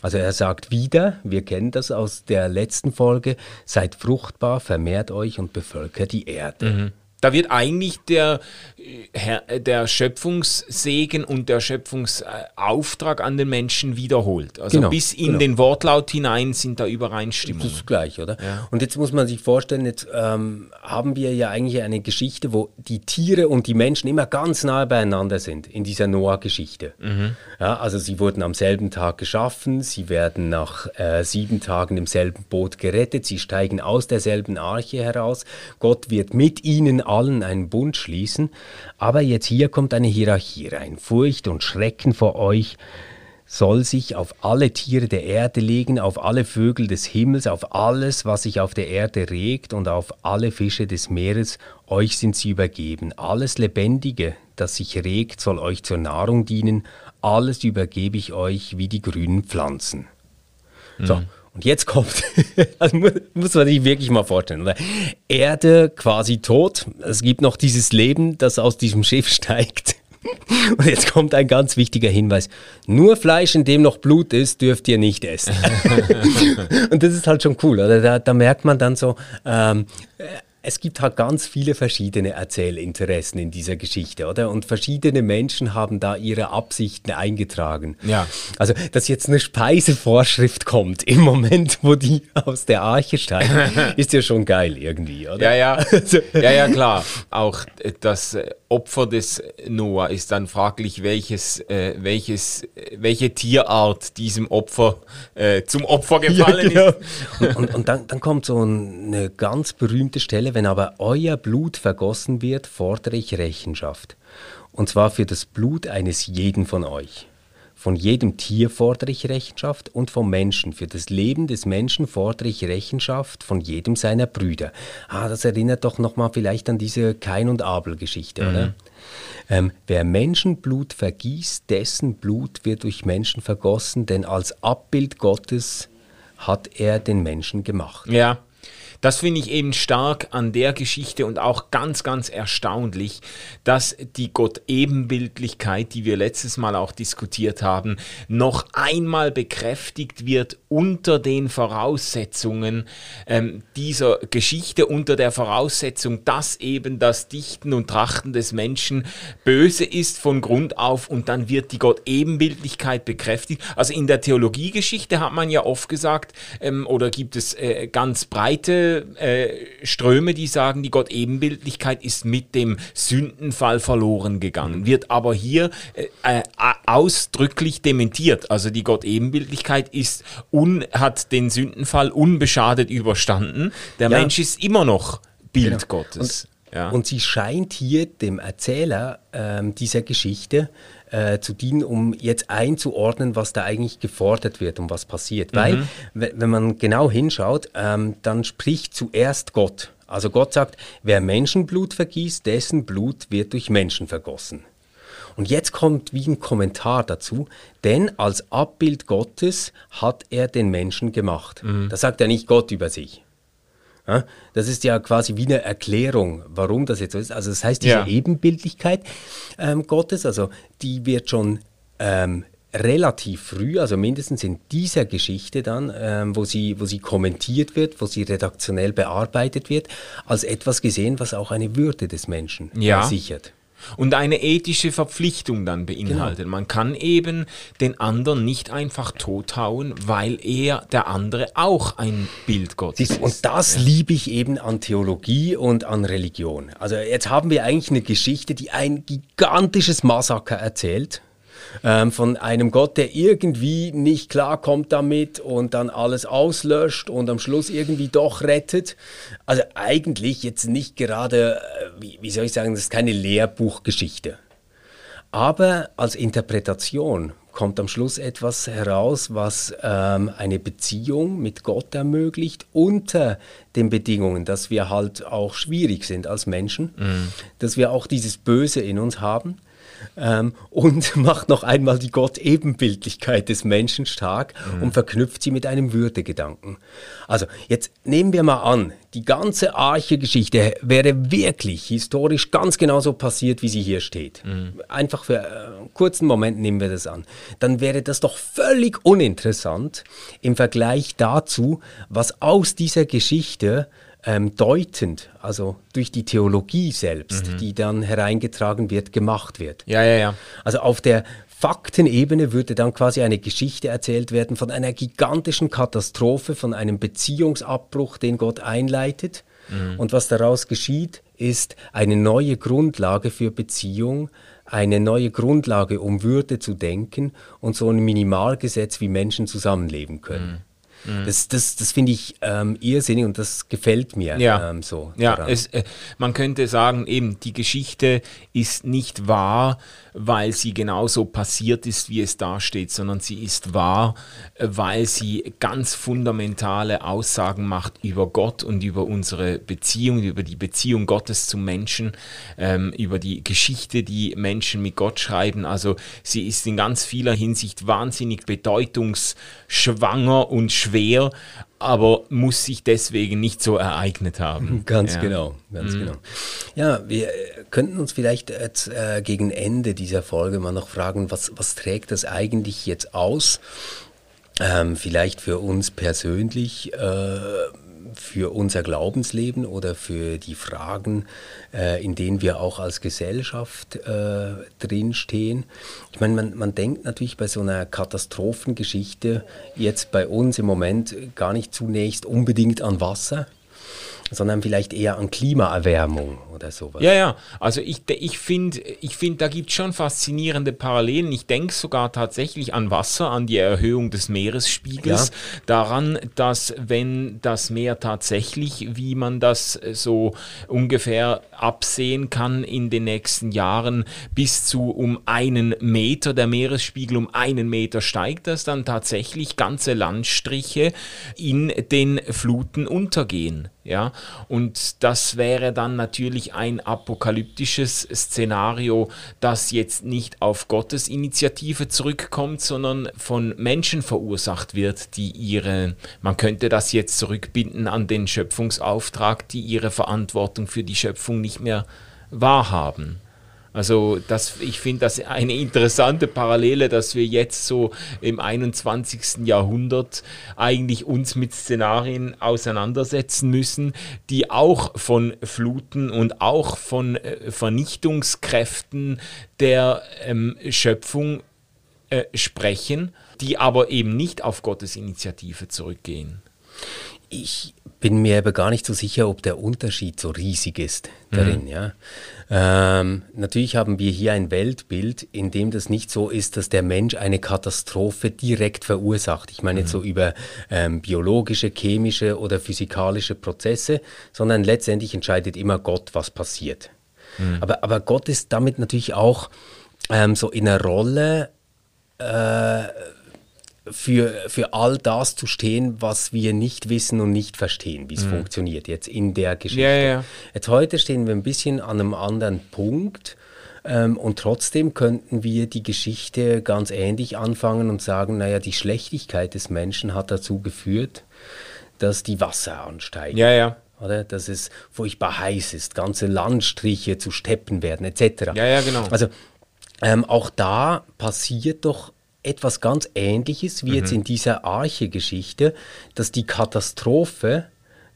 Also er sagt wieder, wir kennen das aus der letzten Folge, seid fruchtbar, vermehrt euch und bevölkert die Erde. Mhm. Da wird eigentlich der, äh, der Schöpfungssegen und der Schöpfungsauftrag an den Menschen wiederholt. Also genau, bis in genau. den Wortlaut hinein sind da Übereinstimmungen. Das ist gleich, oder? Ja. Und jetzt muss man sich vorstellen, jetzt ähm, haben wir ja eigentlich eine Geschichte, wo die Tiere und die Menschen immer ganz nahe beieinander sind in dieser Noah-Geschichte. Mhm. Ja, also sie wurden am selben Tag geschaffen, sie werden nach äh, sieben Tagen im selben Boot gerettet, sie steigen aus derselben Arche heraus, Gott wird mit ihnen allen einen Bund schließen. Aber jetzt hier kommt eine Hierarchie rein. Furcht und Schrecken vor euch soll sich auf alle Tiere der Erde legen, auf alle Vögel des Himmels, auf alles, was sich auf der Erde regt und auf alle Fische des Meeres. Euch sind sie übergeben. Alles Lebendige, das sich regt, soll euch zur Nahrung dienen. Alles übergebe ich euch wie die grünen Pflanzen. Mhm. So, und jetzt kommt, also muss, muss man sich wirklich mal vorstellen, oder? Erde quasi tot. Es gibt noch dieses Leben, das aus diesem Schiff steigt. Und jetzt kommt ein ganz wichtiger Hinweis. Nur Fleisch, in dem noch Blut ist, dürft ihr nicht essen. und das ist halt schon cool. Oder? Da, da merkt man dann so, ähm, es gibt halt ganz viele verschiedene Erzählinteressen in dieser Geschichte, oder? Und verschiedene Menschen haben da ihre Absichten eingetragen. Ja. Also, dass jetzt eine Speisevorschrift kommt im Moment, wo die aus der Arche steigen, ist ja schon geil irgendwie, oder? Ja, ja. Also, ja, ja, klar. Auch das Opfer des Noah ist dann fraglich, welches, äh, welches, welche Tierart diesem Opfer äh, zum Opfer gefallen ja, genau. ist. Und, und, und dann, dann kommt so eine ganz berühmte Stelle, wenn aber euer Blut vergossen wird, fordere ich Rechenschaft. Und zwar für das Blut eines jeden von euch. Von jedem Tier fordere ich Rechenschaft und vom Menschen. Für das Leben des Menschen fordere ich Rechenschaft von jedem seiner Brüder. Ah, das erinnert doch nochmal vielleicht an diese Kain- und Abel-Geschichte, mhm. oder? Ähm, wer Menschenblut vergießt, dessen Blut wird durch Menschen vergossen, denn als Abbild Gottes hat er den Menschen gemacht. Ja. Das finde ich eben stark an der Geschichte und auch ganz, ganz erstaunlich, dass die Gott-Ebenbildlichkeit, die wir letztes Mal auch diskutiert haben, noch einmal bekräftigt wird unter den Voraussetzungen ähm, dieser Geschichte, unter der Voraussetzung, dass eben das Dichten und Trachten des Menschen böse ist von Grund auf und dann wird die Gott-Ebenbildlichkeit bekräftigt. Also in der Theologiegeschichte hat man ja oft gesagt, ähm, oder gibt es äh, ganz breite äh, Ströme, die sagen, die Gott-Ebenbildlichkeit ist mit dem Sündenfall verloren gegangen, wird aber hier äh, äh, ausdrücklich dementiert. Also die Gott-Ebenbildlichkeit ist un, hat den Sündenfall unbeschadet überstanden. Der ja. Mensch ist immer noch Bild genau. Gottes. Und, ja. und sie scheint hier dem Erzähler ähm, dieser Geschichte äh, zu dienen, um jetzt einzuordnen, was da eigentlich gefordert wird und was passiert. Mhm. Weil, wenn man genau hinschaut, ähm, dann spricht zuerst Gott. Also Gott sagt, wer Menschenblut vergießt, dessen Blut wird durch Menschen vergossen. Und jetzt kommt wie ein Kommentar dazu, denn als Abbild Gottes hat er den Menschen gemacht. Mhm. Das sagt ja nicht Gott über sich. Das ist ja quasi wie eine Erklärung, warum das jetzt so ist. Also das heißt, diese ja. Ebenbildlichkeit ähm, Gottes, also die wird schon ähm, relativ früh, also mindestens in dieser Geschichte dann, ähm, wo, sie, wo sie kommentiert wird, wo sie redaktionell bearbeitet wird, als etwas gesehen, was auch eine Würde des Menschen ja. sichert und eine ethische Verpflichtung dann beinhaltet. Genau. Man kann eben den anderen nicht einfach tothauen, weil er, der andere, auch ein Bild Gottes ist. Und das ja. liebe ich eben an Theologie und an Religion. Also jetzt haben wir eigentlich eine Geschichte, die ein gigantisches Massaker erzählt ähm, von einem Gott, der irgendwie nicht klarkommt damit und dann alles auslöscht und am Schluss irgendwie doch rettet. Also eigentlich jetzt nicht gerade, äh, wie, wie soll ich sagen, das ist keine Lehrbuchgeschichte. Aber als Interpretation kommt am Schluss etwas heraus, was ähm, eine Beziehung mit Gott ermöglicht, unter den Bedingungen, dass wir halt auch schwierig sind als Menschen, mhm. dass wir auch dieses Böse in uns haben ähm, und macht noch einmal die Gott-Ebenbildlichkeit des Menschen stark mhm. und verknüpft sie mit einem Würdegedanken. Also jetzt nehmen wir mal an, die ganze Arche-Geschichte wäre wirklich historisch ganz genauso passiert, wie sie hier steht. Mhm. Einfach für einen kurzen Moment nehmen wir das an. Dann wäre das doch völlig uninteressant im Vergleich dazu, was aus dieser Geschichte ähm, deutend, also durch die Theologie selbst, mhm. die dann hereingetragen wird, gemacht wird. Ja, ja, ja. Also auf der Faktenebene würde dann quasi eine Geschichte erzählt werden von einer gigantischen Katastrophe, von einem Beziehungsabbruch, den Gott einleitet. Mhm. Und was daraus geschieht, ist eine neue Grundlage für Beziehung, eine neue Grundlage, um Würde zu denken und so ein Minimalgesetz, wie Menschen zusammenleben können. Mhm. Mhm. Das, das, das finde ich ähm, irrsinnig und das gefällt mir ja. ähm, so. Ja, es, äh, man könnte sagen, eben die Geschichte ist nicht wahr, weil sie genauso passiert ist, wie es da steht, sondern sie ist wahr, äh, weil sie ganz fundamentale Aussagen macht über Gott und über unsere Beziehung, über die Beziehung Gottes zum Menschen, ähm, über die Geschichte, die Menschen mit Gott schreiben. Also sie ist in ganz vieler Hinsicht wahnsinnig bedeutungsschwanger und schwer, aber muss sich deswegen nicht so ereignet haben. Ganz ja. genau, ganz mhm. genau. Ja, wir könnten uns vielleicht jetzt, äh, gegen Ende dieser Folge mal noch fragen, was, was trägt das eigentlich jetzt aus? Ähm, vielleicht für uns persönlich, äh, für unser Glaubensleben oder für die Fragen, äh, in denen wir auch als Gesellschaft äh, drinstehen. Ich meine, man, man denkt natürlich bei so einer Katastrophengeschichte jetzt bei uns im Moment gar nicht zunächst unbedingt an Wasser sondern vielleicht eher an Klimaerwärmung oder sowas. Ja, ja. Also ich, ich finde, ich find, da gibt es schon faszinierende Parallelen. Ich denke sogar tatsächlich an Wasser, an die Erhöhung des Meeresspiegels, ja. daran, dass wenn das Meer tatsächlich, wie man das so ungefähr absehen kann, in den nächsten Jahren bis zu um einen Meter, der Meeresspiegel um einen Meter steigt, dass dann tatsächlich ganze Landstriche in den Fluten untergehen. Ja, und das wäre dann natürlich ein apokalyptisches Szenario, das jetzt nicht auf Gottes Initiative zurückkommt, sondern von Menschen verursacht wird, die ihre, man könnte das jetzt zurückbinden an den Schöpfungsauftrag, die ihre Verantwortung für die Schöpfung nicht mehr wahrhaben. Also das, ich finde das eine interessante Parallele, dass wir jetzt so im 21. Jahrhundert eigentlich uns mit Szenarien auseinandersetzen müssen, die auch von Fluten und auch von äh, Vernichtungskräften der ähm, Schöpfung äh, sprechen, die aber eben nicht auf Gottes Initiative zurückgehen. Ich bin mir aber gar nicht so sicher, ob der Unterschied so riesig ist darin. Mhm. Ja. Ähm, natürlich haben wir hier ein Weltbild, in dem das nicht so ist, dass der Mensch eine Katastrophe direkt verursacht. Ich meine mhm. jetzt so über ähm, biologische, chemische oder physikalische Prozesse, sondern letztendlich entscheidet immer Gott, was passiert. Mhm. Aber, aber Gott ist damit natürlich auch ähm, so in einer Rolle, äh, für, für all das zu stehen, was wir nicht wissen und nicht verstehen, wie es mhm. funktioniert jetzt in der Geschichte. Ja, ja. Jetzt heute stehen wir ein bisschen an einem anderen Punkt ähm, und trotzdem könnten wir die Geschichte ganz ähnlich anfangen und sagen, naja, die Schlechtigkeit des Menschen hat dazu geführt, dass die Wasser ansteigen. Ja, ja. Oder? Dass es furchtbar heiß ist, ganze Landstriche zu Steppen werden, etc. Ja, ja, genau. Also ähm, auch da passiert doch etwas ganz Ähnliches wie mhm. jetzt in dieser Arche-Geschichte, dass die Katastrophe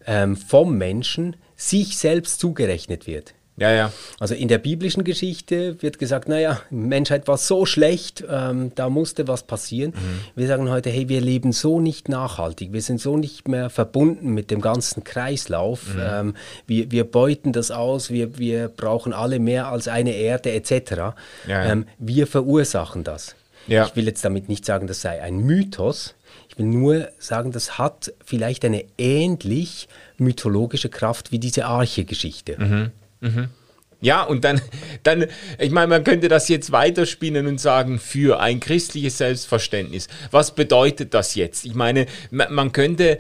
ähm, vom Menschen sich selbst zugerechnet wird. Ja, ja. Also in der biblischen Geschichte wird gesagt, naja, Menschheit war so schlecht, ähm, da musste was passieren. Mhm. Wir sagen heute, hey, wir leben so nicht nachhaltig, wir sind so nicht mehr verbunden mit dem ganzen Kreislauf. Mhm. Ähm, wir, wir beuten das aus, wir, wir brauchen alle mehr als eine Erde etc. Ja, ja. Ähm, wir verursachen das. Ja. Ich will jetzt damit nicht sagen, das sei ein Mythos. Ich will nur sagen, das hat vielleicht eine ähnlich mythologische Kraft wie diese Arche-Geschichte. Mhm. Mhm. Ja, und dann, dann, ich meine, man könnte das jetzt weiterspinnen und sagen, für ein christliches Selbstverständnis. Was bedeutet das jetzt? Ich meine, man könnte,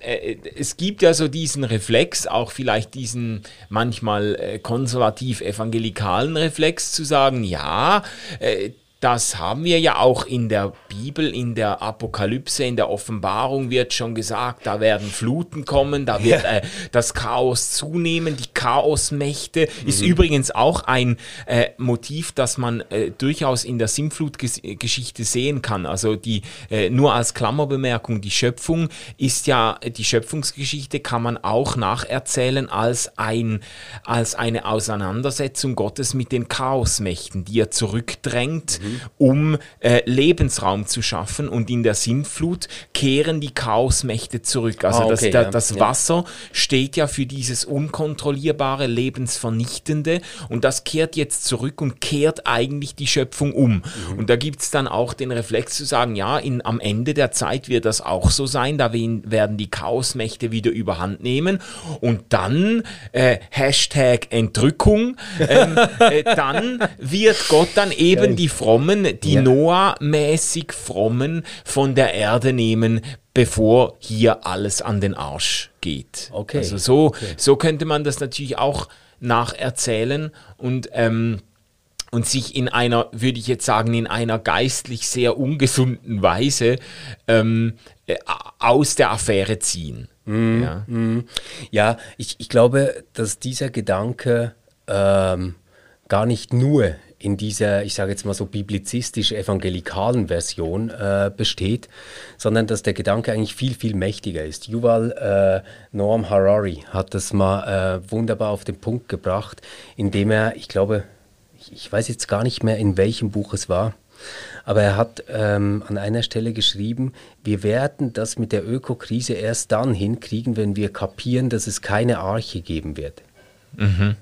äh, es gibt ja so diesen Reflex, auch vielleicht diesen manchmal äh, konservativ-evangelikalen Reflex zu sagen, ja, äh, das haben wir ja auch in der Bibel, in der Apokalypse, in der Offenbarung wird schon gesagt, da werden Fluten kommen, da wird äh, das Chaos zunehmen, die Chaosmächte. Mhm. Ist übrigens auch ein äh, Motiv, das man äh, durchaus in der Sintflutgeschichte sehen kann. Also die äh, nur als Klammerbemerkung, die Schöpfung ist ja, die Schöpfungsgeschichte kann man auch nacherzählen als ein, als eine Auseinandersetzung Gottes mit den Chaosmächten, die er zurückdrängt. Mhm um äh, Lebensraum zu schaffen. Und in der Sintflut kehren die Chaosmächte zurück. Also ah, okay, das, da, das ja. Wasser steht ja für dieses unkontrollierbare, lebensvernichtende. Und das kehrt jetzt zurück und kehrt eigentlich die Schöpfung um. Mhm. Und da gibt es dann auch den Reflex zu sagen, ja, in, am Ende der Zeit wird das auch so sein. Da werden die Chaosmächte wieder überhand nehmen. Und dann, äh, Hashtag Entrückung, ähm, äh, dann wird Gott dann eben die Freude Frommen, die ja. Noah-mäßig Frommen von der Erde nehmen, bevor hier alles an den Arsch geht. Okay. Also so, okay. so könnte man das natürlich auch nacherzählen und ähm, und sich in einer, würde ich jetzt sagen, in einer geistlich sehr ungesunden Weise ähm, äh, aus der Affäre ziehen. Mm, ja, mm. ja ich, ich glaube, dass dieser Gedanke ähm, gar nicht nur in dieser, ich sage jetzt mal so biblizistisch-evangelikalen Version äh, besteht, sondern dass der Gedanke eigentlich viel, viel mächtiger ist. Yuval äh, Noam Harari hat das mal äh, wunderbar auf den Punkt gebracht, indem er, ich glaube, ich, ich, weiß jetzt gar nicht mehr, in welchem Buch es war, aber er hat ähm, an einer Stelle geschrieben, wir werden das mit der Ökokrise erst dann hinkriegen, wenn wir kapieren, dass es keine Arche geben wird. Mhm.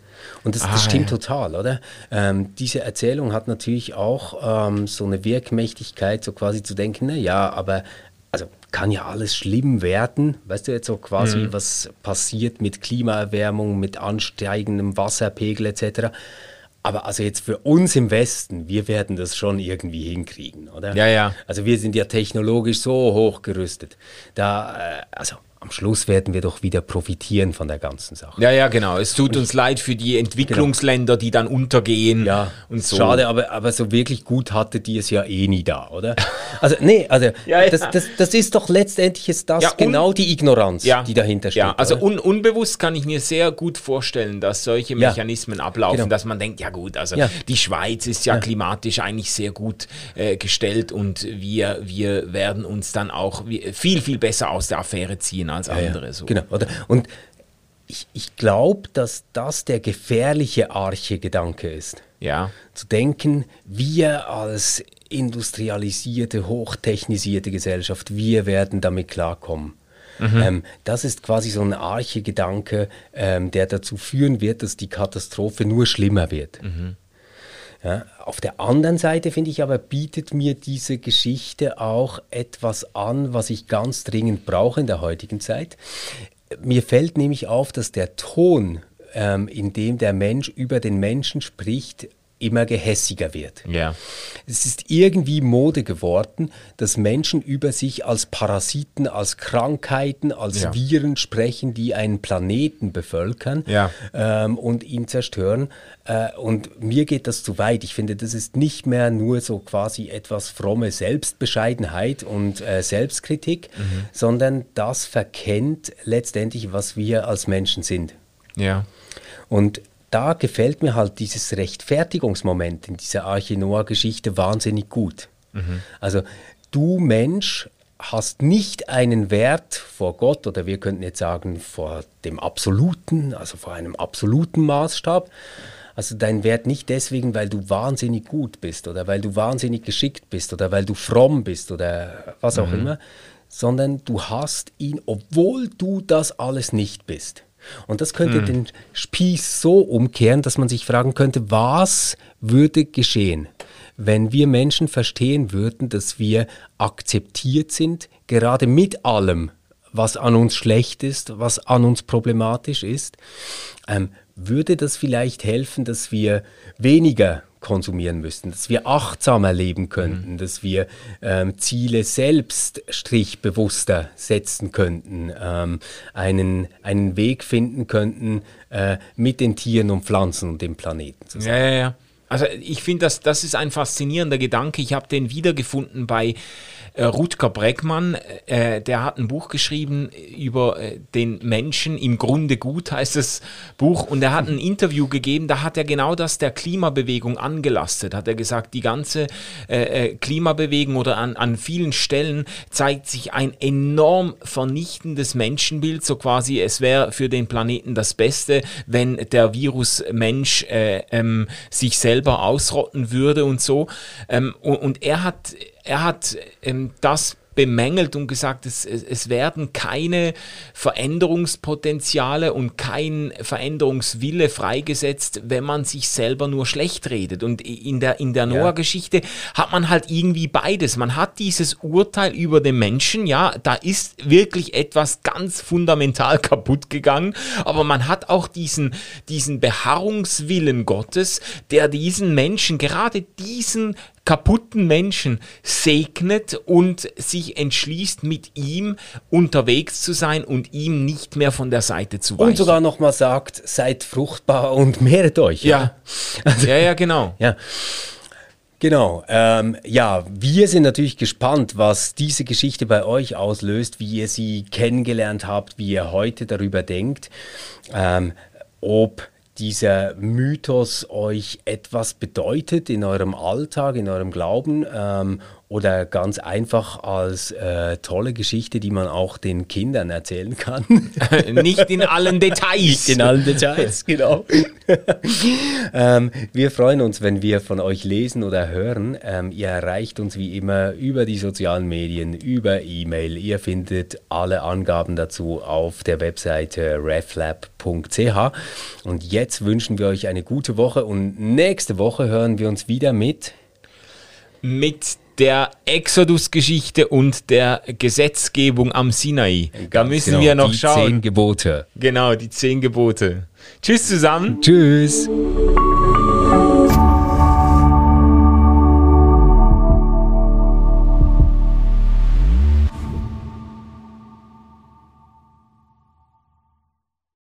Und das, das ah, stimmt ja. total, oder? Ähm, diese Erzählung hat natürlich auch ähm, so eine Wirkmächtigkeit, so quasi zu denken, na ja, aber also kann ja alles schlimm werden. Weißt du jetzt so quasi, mhm. was passiert mit Klimaerwärmung, mit ansteigendem Wasserpegel etc. Aber also jetzt für uns im Westen, wir werden das schon irgendwie hinkriegen, oder? Ja, ja. Also wir sind ja technologisch so hochgerüstet. Da, äh, also am Schluss werden wir doch wieder profitieren von der ganzen Sache. Ja, ja, genau. Es tut uns leid für die Entwicklungsländer, die dann untergehen. Ja, und so. Schade, aber, aber so wirklich gut hatte die es ja eh nie da, oder? Also, nee, also, ja, ja. Das, das, das ist doch letztendlich ist das ja, genau die Ignoranz, die dahinter steht. Ja, also un, unbewusst kann ich mir sehr gut vorstellen, dass solche Mechanismen ablaufen, genau. dass man denkt, ja gut, also die Schweiz ist ja, klimatisch eigentlich sehr gut äh, gestellt und wir, wir werden uns dann auch viel, viel besser aus der Affäre ziehen als andere. Ja, so. Genau. Oder? Und ich, ich glaube, dass das der gefährliche Arche-Gedanke ist. Ja. Zu denken, wir als industrialisierte, hochtechnisierte Gesellschaft, wir werden damit klarkommen. Mhm. Ähm, das ist quasi so ein Arche-Gedanke, ähm, der dazu führen wird, dass die Katastrophe nur schlimmer wird. Mhm. Ja, auf der anderen Seite finde ich aber, bietet mir diese Geschichte auch etwas an, was ich ganz dringend brauche in der heutigen Zeit. Mir fällt nämlich auf, dass der Ton, ähm, in dem der Mensch über den Menschen spricht, immer gehässiger wird. Ja. Es ist irgendwie Mode geworden, dass Menschen über sich als Parasiten, als Krankheiten, als ja. Viren sprechen, die einen Planeten bevölkern ja. ähm, und ihn zerstören. Äh, und mir geht das zu weit. Ich finde, das ist nicht mehr nur so quasi etwas fromme Selbstbescheidenheit und äh, Selbstkritik, mhm. sondern das verkennt letztendlich, was wir als Menschen sind. Ja. Und da gefällt mir halt dieses Rechtfertigungsmoment in dieser Arche Noah-Geschichte wahnsinnig gut. Mhm. Also du Mensch hast nicht einen Wert vor Gott oder wir könnten jetzt sagen vor dem Absoluten, also vor einem absoluten Maßstab. Also dein Wert nicht deswegen, weil du wahnsinnig gut bist oder weil du wahnsinnig geschickt bist oder weil du fromm bist oder was auch mhm. immer, sondern du hast ihn, obwohl du das alles nicht bist. Und das könnte mhm. den Spieß so umkehren, dass man sich fragen könnte, was würde geschehen, wenn wir Menschen verstehen würden, dass wir akzeptiert sind, gerade mit allem, was an uns schlecht ist, was an uns problematisch ist. Ähm, würde das vielleicht helfen, dass wir weniger konsumieren müssten, dass wir achtsamer leben könnten, mhm. dass wir ähm, Ziele selbst strichbewusster setzen könnten, ähm, einen, einen Weg finden könnten, äh, mit den Tieren und Pflanzen und dem Planeten zusammen. Ja, ja, ja. Also ich finde, das, das ist ein faszinierender Gedanke. Ich habe den wiedergefunden bei äh, Rutger Breckmann, äh, der hat ein Buch geschrieben über äh, den Menschen im Grunde gut, heißt das Buch. Und er hat ein Interview gegeben, da hat er genau das der Klimabewegung angelastet. Hat er gesagt, die ganze äh, äh, Klimabewegung oder an, an vielen Stellen zeigt sich ein enorm vernichtendes Menschenbild. So quasi, es wäre für den Planeten das Beste, wenn der Virus Mensch äh, ähm, sich selber ausrotten würde und so. Ähm, und, und er hat er hat ähm, das bemängelt und gesagt, es, es werden keine Veränderungspotenziale und kein Veränderungswille freigesetzt, wenn man sich selber nur schlecht redet. Und in der, in der Noah-Geschichte hat man halt irgendwie beides. Man hat dieses Urteil über den Menschen, ja, da ist wirklich etwas ganz fundamental kaputt gegangen, aber man hat auch diesen, diesen Beharrungswillen Gottes, der diesen Menschen, gerade diesen kaputten Menschen segnet und sich entschließt, mit ihm unterwegs zu sein und ihm nicht mehr von der Seite zu weichen. Und sogar nochmal sagt, seid fruchtbar und mehret euch. Ja, ja, also, ja, ja, genau. Ja. Genau. Ähm, ja, wir sind natürlich gespannt, was diese Geschichte bei euch auslöst, wie ihr sie kennengelernt habt, wie ihr heute darüber denkt, ähm, ob dieser Mythos euch etwas bedeutet in eurem Alltag, in eurem Glauben ähm, oder ganz einfach als äh, tolle Geschichte, die man auch den Kindern erzählen kann. Nicht in allen Details. Nicht in allen Details, genau. ähm, wir freuen uns, wenn wir von euch lesen oder hören. Ähm, ihr erreicht uns wie immer über die sozialen Medien, über E-Mail. Ihr findet alle Angaben dazu auf der Webseite reflab.ch. Und jetzt wünschen wir euch eine gute Woche und nächste Woche hören wir uns wieder mit mit der Exodus-Geschichte und der Gesetzgebung am Sinai. Da müssen genau, wir noch die schauen. Die zehn Gebote. Genau, die zehn Gebote. Tschüss zusammen. Tschüss.